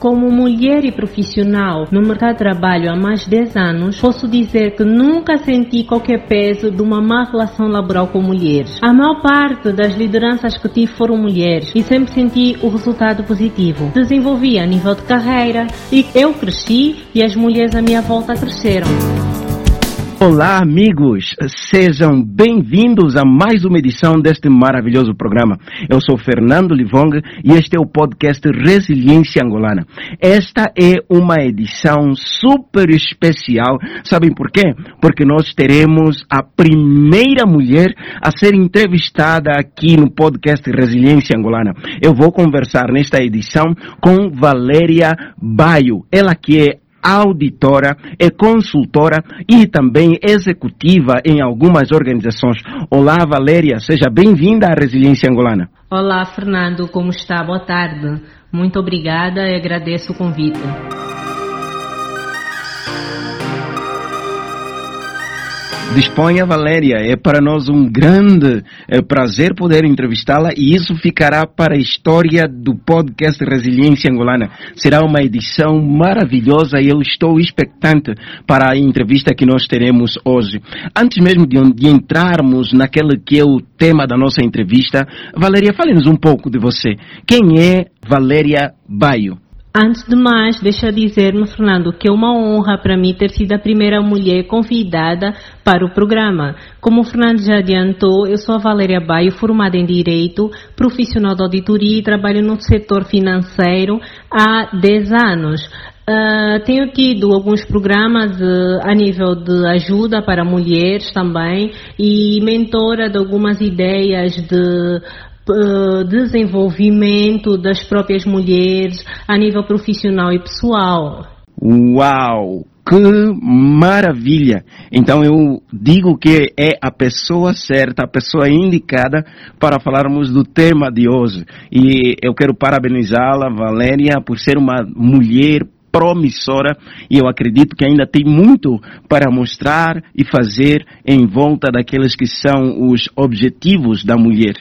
Como mulher e profissional no mercado de trabalho há mais de 10 anos, posso dizer que nunca senti qualquer peso de uma má relação laboral com mulheres. A maior parte das lideranças que tive foram mulheres e sempre senti o resultado positivo. Desenvolvi a nível de carreira e eu cresci e as mulheres à minha volta cresceram. Olá, amigos! Sejam bem-vindos a mais uma edição deste maravilhoso programa. Eu sou Fernando Livong e este é o podcast Resiliência Angolana. Esta é uma edição super especial. Sabem por quê? Porque nós teremos a primeira mulher a ser entrevistada aqui no podcast Resiliência Angolana. Eu vou conversar nesta edição com Valéria Baio, ela que é auditora, é consultora e também executiva em algumas organizações. Olá, Valéria, seja bem-vinda à Resiliência Angolana. Olá, Fernando, como está? Boa tarde. Muito obrigada e agradeço o convite. Disponha, Valéria. É para nós um grande é, prazer poder entrevistá-la e isso ficará para a história do podcast Resiliência Angolana. Será uma edição maravilhosa e eu estou expectante para a entrevista que nós teremos hoje. Antes mesmo de, de entrarmos naquele que é o tema da nossa entrevista, Valéria, fale-nos um pouco de você. Quem é Valéria Baio? Antes de mais, deixa dizer-me, Fernando, que é uma honra para mim ter sido a primeira mulher convidada para o programa. Como o Fernando já adiantou, eu sou a Valéria Baio, formada em Direito, profissional de auditoria e trabalho no setor financeiro há 10 anos. Uh, tenho tido alguns programas uh, a nível de ajuda para mulheres também e mentora de algumas ideias de eh, desenvolvimento das próprias mulheres a nível profissional e pessoal. Uau! Que maravilha! Então eu digo que é a pessoa certa, a pessoa indicada para falarmos do tema de hoje. E eu quero parabenizá-la, Valéria, por ser uma mulher promissora e eu acredito que ainda tem muito para mostrar e fazer em volta daqueles que são os objetivos da mulher.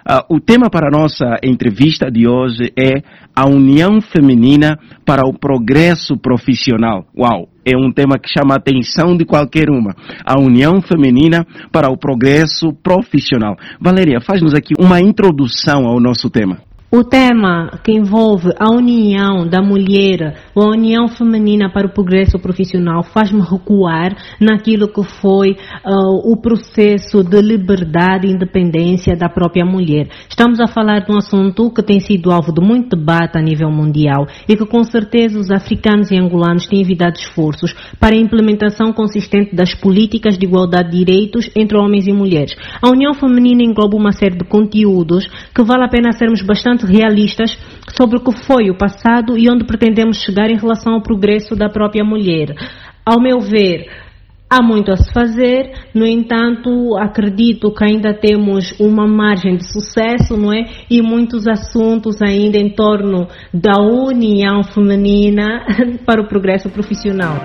Uh, o tema para a nossa entrevista de hoje é a união feminina para o progresso profissional. Uau! É um tema que chama a atenção de qualquer uma. A união feminina para o progresso profissional. Valéria, faz-nos aqui uma introdução ao nosso tema. O tema que envolve a união da mulher, a união feminina para o progresso profissional, faz-me recuar naquilo que foi uh, o processo de liberdade e independência da própria mulher. Estamos a falar de um assunto que tem sido alvo de muito debate a nível mundial e que com certeza os africanos e angolanos têm enviado esforços para a implementação consistente das políticas de igualdade de direitos entre homens e mulheres. A união feminina engloba uma série de conteúdos que vale a pena sermos bastante bastante realistas sobre o que foi o passado e onde pretendemos chegar em relação ao progresso da própria mulher. Ao meu ver, Há muito a se fazer, no entanto, acredito que ainda temos uma margem de sucesso, não é? E muitos assuntos ainda em torno da união feminina para o progresso profissional.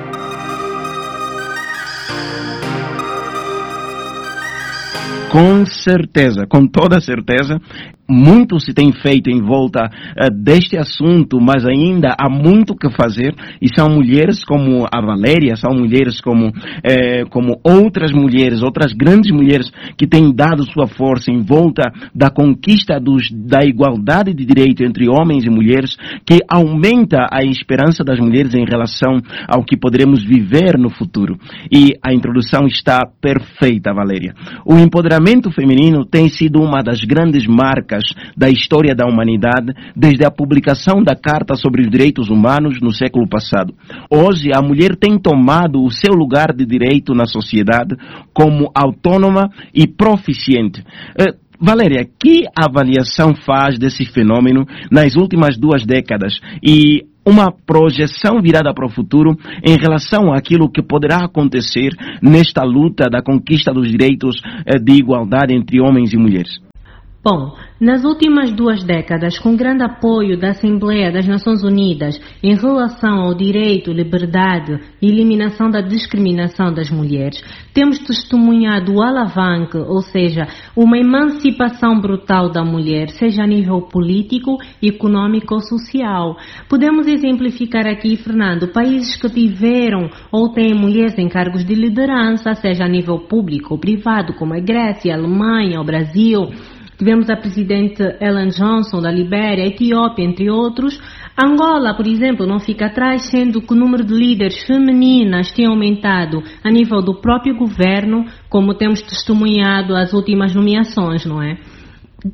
Com certeza, com toda certeza, muito se tem feito em volta uh, deste assunto, mas ainda há muito que fazer e são mulheres como a Valéria, são mulheres como, eh, como outras mulheres, outras grandes mulheres que têm dado sua força em volta da conquista dos, da igualdade de direito entre homens e mulheres, que aumenta a esperança das mulheres em relação ao que poderemos viver no futuro. E a introdução está perfeita, Valéria. O empoderamento feminino tem sido uma das grandes marcas da história da humanidade desde a publicação da Carta sobre os Direitos Humanos no século passado. Hoje, a mulher tem tomado o seu lugar de direito na sociedade como autônoma e proficiente. Eh, Valéria, que avaliação faz desse fenômeno nas últimas duas décadas e uma projeção virada para o futuro em relação àquilo que poderá acontecer nesta luta da conquista dos direitos eh, de igualdade entre homens e mulheres? Bom, nas últimas duas décadas, com grande apoio da Assembleia das Nações Unidas em relação ao direito, liberdade e eliminação da discriminação das mulheres, temos testemunhado o alavanque, ou seja, uma emancipação brutal da mulher, seja a nível político, econômico ou social. Podemos exemplificar aqui, Fernando, países que tiveram ou têm mulheres em cargos de liderança, seja a nível público ou privado, como a Grécia, a Alemanha, o Brasil. Tivemos a presidente Ellen Johnson da Libéria, Etiópia, entre outros. Angola, por exemplo, não fica atrás, sendo que o número de líderes femininas tem aumentado a nível do próprio governo, como temos testemunhado as últimas nomeações, não é?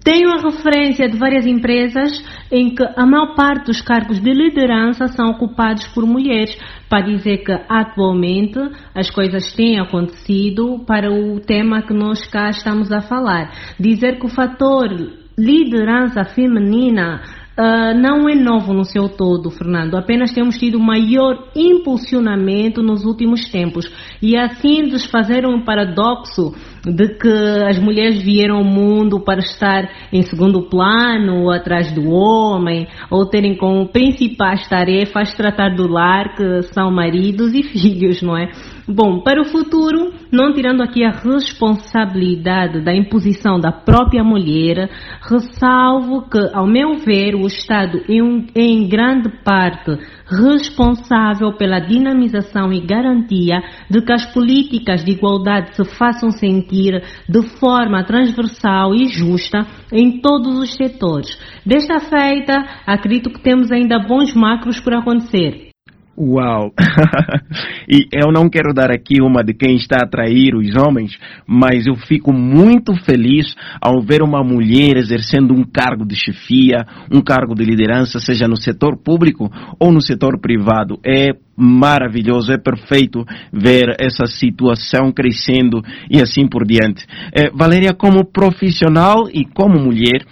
Tenho a referência de várias empresas em que a maior parte dos cargos de liderança são ocupados por mulheres, para dizer que atualmente as coisas têm acontecido para o tema que nós cá estamos a falar. Dizer que o fator liderança feminina Uh, não é novo no seu todo, Fernando. Apenas temos tido maior impulsionamento nos últimos tempos. E assim desfazer um paradoxo de que as mulheres vieram ao mundo para estar em segundo plano, atrás do homem, ou terem como principais tarefas tratar do lar, que são maridos e filhos, não é? Bom, para o futuro, não tirando aqui a responsabilidade da imposição da própria mulher, ressalvo que, ao meu ver, o Estado é, um, é em grande parte responsável pela dinamização e garantia de que as políticas de igualdade se façam sentir de forma transversal e justa em todos os setores. Desta feita, acredito que temos ainda bons macros por acontecer. Uau! e eu não quero dar aqui uma de quem está a atrair os homens, mas eu fico muito feliz ao ver uma mulher exercendo um cargo de chefia, um cargo de liderança, seja no setor público ou no setor privado. É maravilhoso, é perfeito ver essa situação crescendo e assim por diante. É, Valéria, como profissional e como mulher,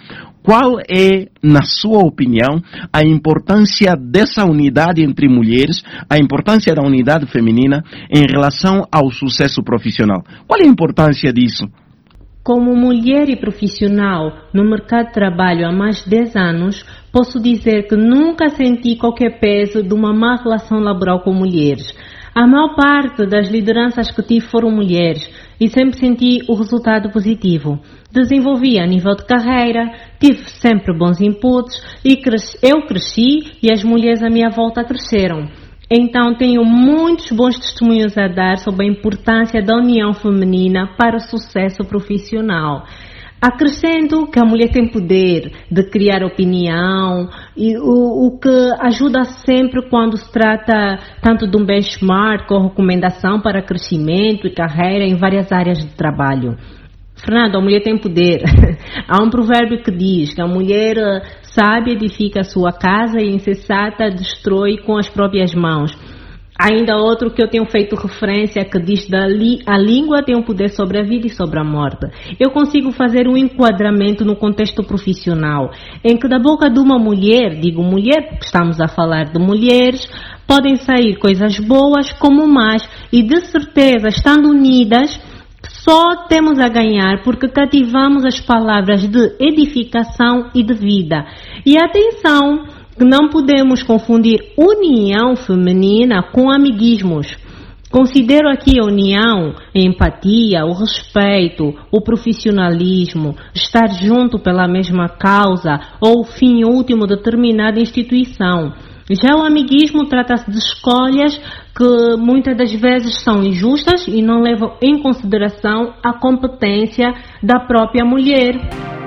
qual é, na sua opinião, a importância dessa unidade entre mulheres, a importância da unidade feminina em relação ao sucesso profissional? Qual é a importância disso? Como mulher e profissional no mercado de trabalho há mais de 10 anos, posso dizer que nunca senti qualquer peso de uma má relação laboral com mulheres. A maior parte das lideranças que tive foram mulheres e sempre senti o resultado positivo. Desenvolvi a nível de carreira, tive sempre bons inputs e cresci, eu cresci e as mulheres à minha volta cresceram. Então tenho muitos bons testemunhos a dar sobre a importância da união feminina para o sucesso profissional. Acrescento que a mulher tem poder de criar opinião, e o, o, que ajuda sempre quando se trata tanto de um benchmark ou recomendação para crescimento e carreira em várias áreas de trabalho. Fernando, a mulher tem poder. Há um provérbio que diz que a mulher sábia edifica a sua casa e insensata destrói com as próprias mãos. Ainda outro que eu tenho feito referência que diz que a língua tem um poder sobre a vida e sobre a morte. Eu consigo fazer um enquadramento no contexto profissional, em que da boca de uma mulher, digo mulher porque estamos a falar de mulheres, podem sair coisas boas como más e de certeza, estando unidas, só temos a ganhar porque cativamos as palavras de edificação e de vida. E atenção, não podemos confundir união feminina com amiguismos. Considero aqui a união, a empatia, o respeito, o profissionalismo, estar junto pela mesma causa ou fim último de determinada instituição. Já o amiguismo trata-se de escolhas que muitas das vezes são injustas e não levam em consideração a competência da própria mulher.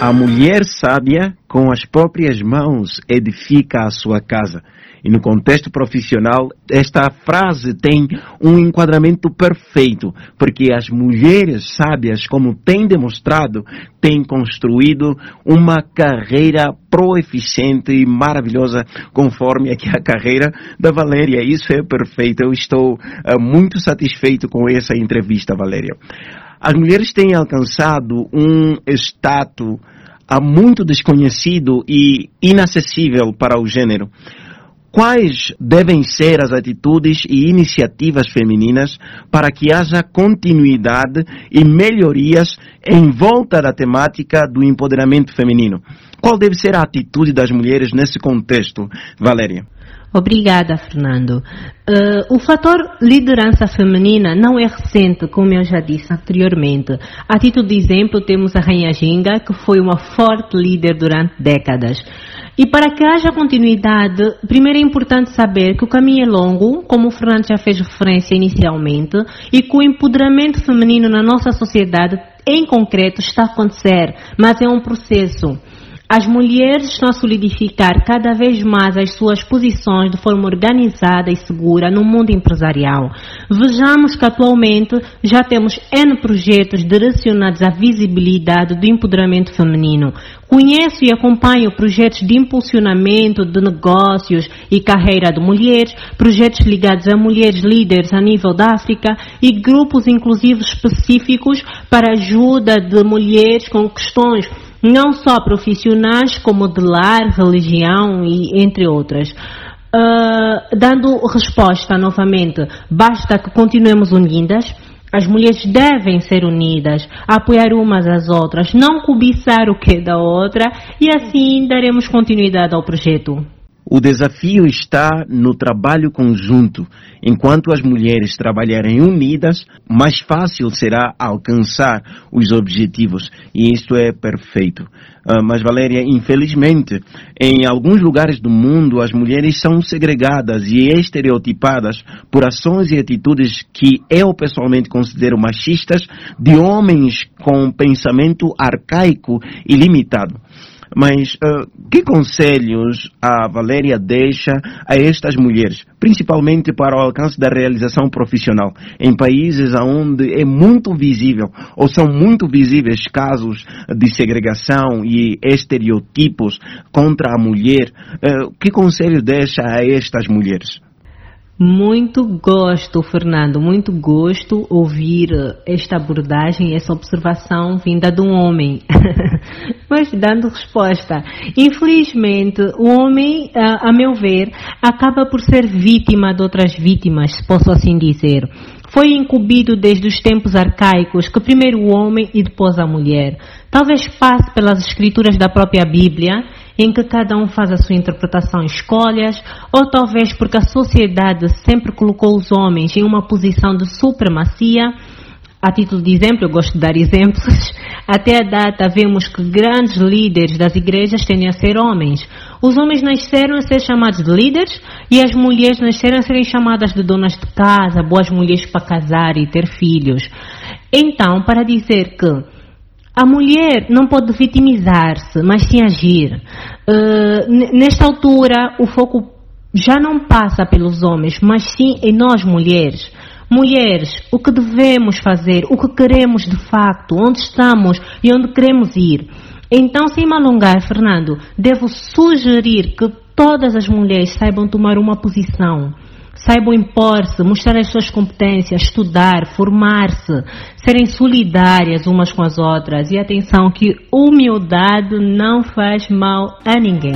A mulher sábia, com as próprias mãos, edifica a sua casa. E no contexto profissional, esta frase tem um enquadramento perfeito, porque as mulheres sábias, como têm demonstrado, têm construído uma carreira proeficiente e maravilhosa, conforme aqui a carreira da Valéria. Isso é perfeito. Eu estou uh, muito satisfeito com essa entrevista, Valéria. As mulheres têm alcançado um status há muito desconhecido e inacessível para o gênero. Quais devem ser as atitudes e iniciativas femininas para que haja continuidade e melhorias em volta da temática do empoderamento feminino? Qual deve ser a atitude das mulheres nesse contexto, Valéria? Obrigada, Fernando. Uh, o fator liderança feminina não é recente, como eu já disse anteriormente. A título de exemplo, temos a Rainha Ginga, que foi uma forte líder durante décadas. E para que haja continuidade, primeiro é importante saber que o caminho é longo, como o Fernando já fez referência inicialmente, e que o empoderamento feminino na nossa sociedade, em concreto, está a acontecer, mas é um processo. As mulheres estão a solidificar cada vez mais as suas posições de forma organizada e segura no mundo empresarial. Vejamos que atualmente já temos N projetos direcionados à visibilidade do empoderamento feminino. Conheço e acompanho projetos de impulsionamento de negócios e carreira de mulheres, projetos ligados a mulheres líderes a nível da África e grupos inclusivos específicos para ajuda de mulheres com questões não só profissionais, como de lar, religião e entre outras. Uh, dando resposta novamente, basta que continuemos unidas. As mulheres devem ser unidas, apoiar umas às outras, não cobiçar o que é da outra e assim daremos continuidade ao projeto. O desafio está no trabalho conjunto. Enquanto as mulheres trabalharem unidas, mais fácil será alcançar os objetivos. E isto é perfeito. Uh, mas, Valéria, infelizmente, em alguns lugares do mundo, as mulheres são segregadas e estereotipadas por ações e atitudes que eu pessoalmente considero machistas de homens com pensamento arcaico e limitado. Mas uh, que conselhos a Valéria deixa a estas mulheres, principalmente para o alcance da realização profissional, em países onde é muito visível ou são muito visíveis casos de segregação e estereotipos contra a mulher? Uh, que conselhos deixa a estas mulheres? Muito gosto, Fernando, muito gosto ouvir esta abordagem, essa observação vinda de um homem. Mas dando resposta. Infelizmente, o homem, a, meu ver, acaba por ser vítima de outras vítimas, se posso assim dizer. Foi incumbido desde os tempos arcaicos que primeiro o homem e depois a mulher. Talvez passe pelas escrituras da própria Bíblia em que cada um faz a sua interpretação e escolhas, ou talvez porque a sociedade sempre colocou os homens em uma posição de supremacia. A título de exemplo, eu gosto de dar exemplos. Até a data, vemos que grandes líderes das igrejas tendem a ser homens. Os homens nasceram a ser chamados de líderes e as mulheres nasceram a serem chamadas de donas de casa, boas mulheres para casar e ter filhos. Então, para dizer que a mulher não pode vitimizar-se, mas sim agir. Uh, nesta altura, o foco já não passa pelos homens, mas sim em nós mulheres. Mulheres, o que devemos fazer, o que queremos de facto, onde estamos e onde queremos ir. Então, sem me alongar, Fernando, devo sugerir que todas as mulheres saibam tomar uma posição saibam impor-se, mostrar as suas competências, estudar, formar-se, serem solidárias umas com as outras. E atenção que humildade não faz mal a ninguém.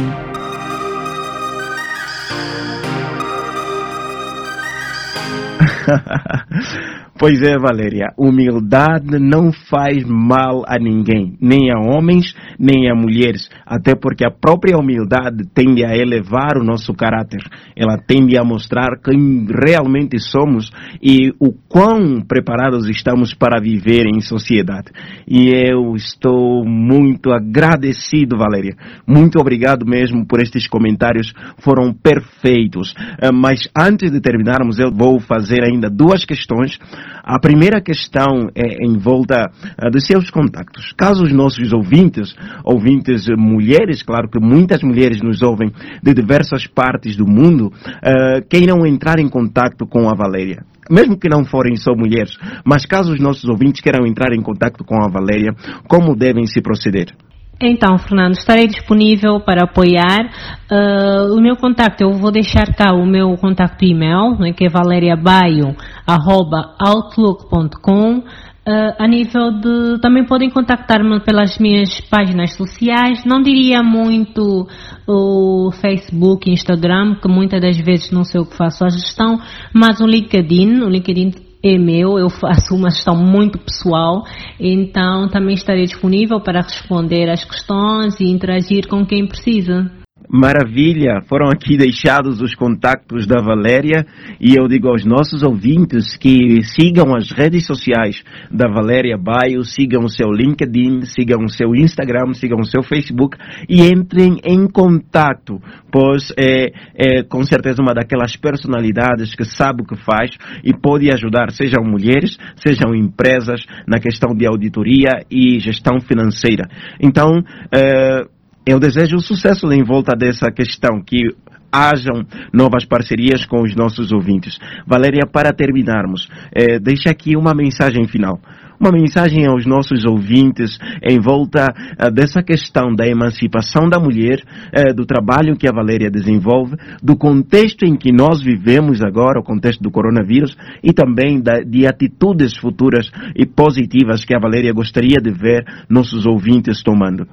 Pois é, Valéria, humildade não faz mal a ninguém, nem a homens, nem a mulheres, até porque a própria humildade tende a elevar o nosso caráter, ela tende a mostrar quem realmente somos e o quão preparados estamos para viver em sociedade. E eu estou muito agradecido, Valéria. Muito obrigado mesmo por estes comentários, foram perfeitos. Eh, mas antes de terminarmos, eu vou fazer ainda duas questões a primeira questão é em volta uh, dos seus contactos. Caso os nossos ouvintes, ouvintes mulheres, claro que muitas mulheres nos ouvem de diversas partes do mundo, uh, queiram entrar em contato com a Valéria mesmo que não forem só mulheres, mas caso os nossos ouvintes queiram entrar em contato com a Valéria, como devem se proceder? Então, Fernando, estarei disponível para apoiar. Uh, o meu contato, eu vou deixar cá o meu contato e-mail, né, que é valeriabaio.outlook.com. Uh, Uh, a nível de. Também podem contactar-me pelas minhas páginas sociais. Não diria muito o Facebook, Instagram, que muitas das vezes não sei o que faço a gestão, mas o LinkedIn. O LinkedIn é meu, eu faço uma gestão muito pessoal, então também estarei disponível para responder às questões e interagir com quem precisa. Maravilha! Foram aqui deixados os contactos da Valéria e eu digo aos nossos ouvintes que sigam as redes sociais da Valéria Baio, sigam o seu LinkedIn, sigam o seu Instagram, sigam o seu Facebook e entrem em contato, pois é, é com certeza uma daquelas personalidades que sabe o que faz e pode ajudar, sejam mulheres, sejam empresas, na questão de auditoria e gestão financeira. Então, é, eu desejo sucesso em volta dessa questão, que hajam novas parcerias com os nossos ouvintes. Valéria, para terminarmos, eh, deixa aqui uma mensagem final. Uma mensagem aos nossos ouvintes em volta eh, dessa questão da emancipação da mulher, eh, do trabalho que a Valéria desenvolve, do contexto em que nós vivemos agora, o contexto do coronavírus, e também da, de atitudes futuras e positivas que a Valéria gostaria de ver nossos ouvintes tomando.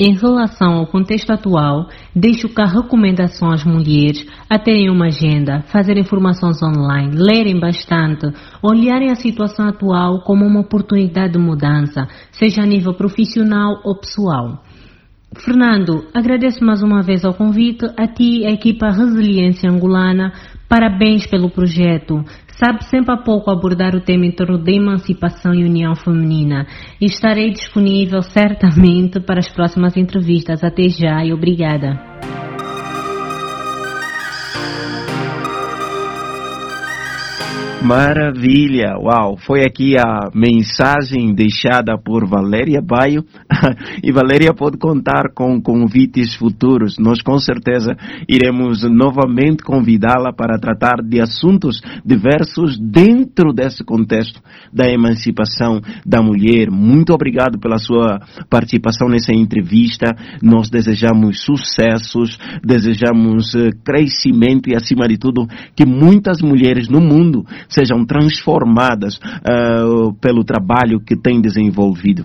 Em relação ao contexto atual, deixo cá recomendação às mulheres a terem uma agenda, fazerem informações online, lerem bastante, olharem a situação atual como uma oportunidade de mudança, seja a nível profissional ou pessoal. Fernando, agradeço mais uma vez ao convite, a ti e a equipa Resiliência Angolana, parabéns pelo projeto sabe sempre há pouco abordar o tema em torno da emancipação e união feminina. E estarei disponível certamente para as próximas entrevistas. Até já e obrigada. Maravilha! Uau! Foi aqui a mensagem deixada por Valéria Baio e Valéria pode contar com convites futuros. Nós com certeza iremos novamente convidá-la para tratar de assuntos diversos dentro desse contexto da emancipação da mulher. Muito obrigado pela sua participação nessa entrevista. Nós desejamos sucessos, desejamos eh, crescimento e acima de tudo que muitas mulheres no mundo sejam transformadas uh, pelo trabalho que têm desenvolvido.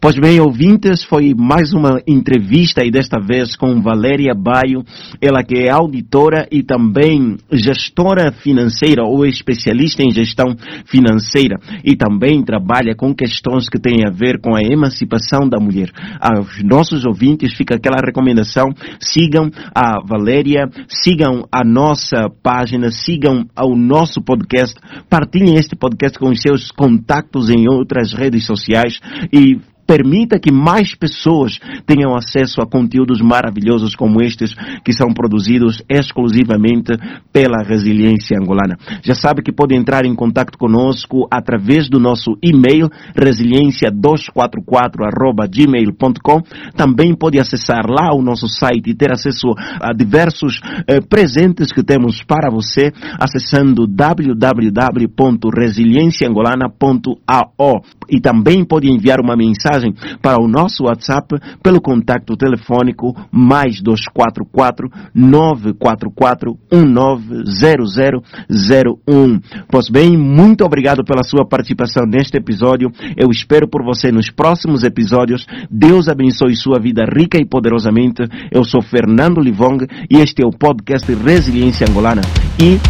Pois bem, ouvintes, foi mais uma entrevista e desta vez com Valéria Baio, ela que é auditora e também gestora financeira ou especialista em gestão financeira e também trabalha com questões que têm a ver com a emancipação da mulher. Aos nossos ouvintes fica aquela recomendação, sigam a Valéria, sigam a nossa página, sigam o nosso podcast, partilhem este podcast com os seus contatos em outras redes sociais e permita que mais pessoas tenham acesso a conteúdos maravilhosos como estes que são produzidos exclusivamente pela Resiliência Angolana. Já sabe que pode entrar em contato conosco através do nosso e-mail resiliência244@gmail.com. Também pode acessar lá o nosso site e ter acesso a diversos eh, presentes que temos para você acessando www.resilienciaangolana.ao e também pode enviar uma mensagem mensagem para o nosso WhatsApp pelo contacto telefônico mais 244 944 190001. Pois bem, muito obrigado pela sua participação neste episódio. Eu espero por você nos próximos episódios. Deus abençoe sua vida rica e poderosamente. Eu sou Fernando Livong e este é o podcast Resiliência Angolana. E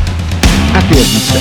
até a vista.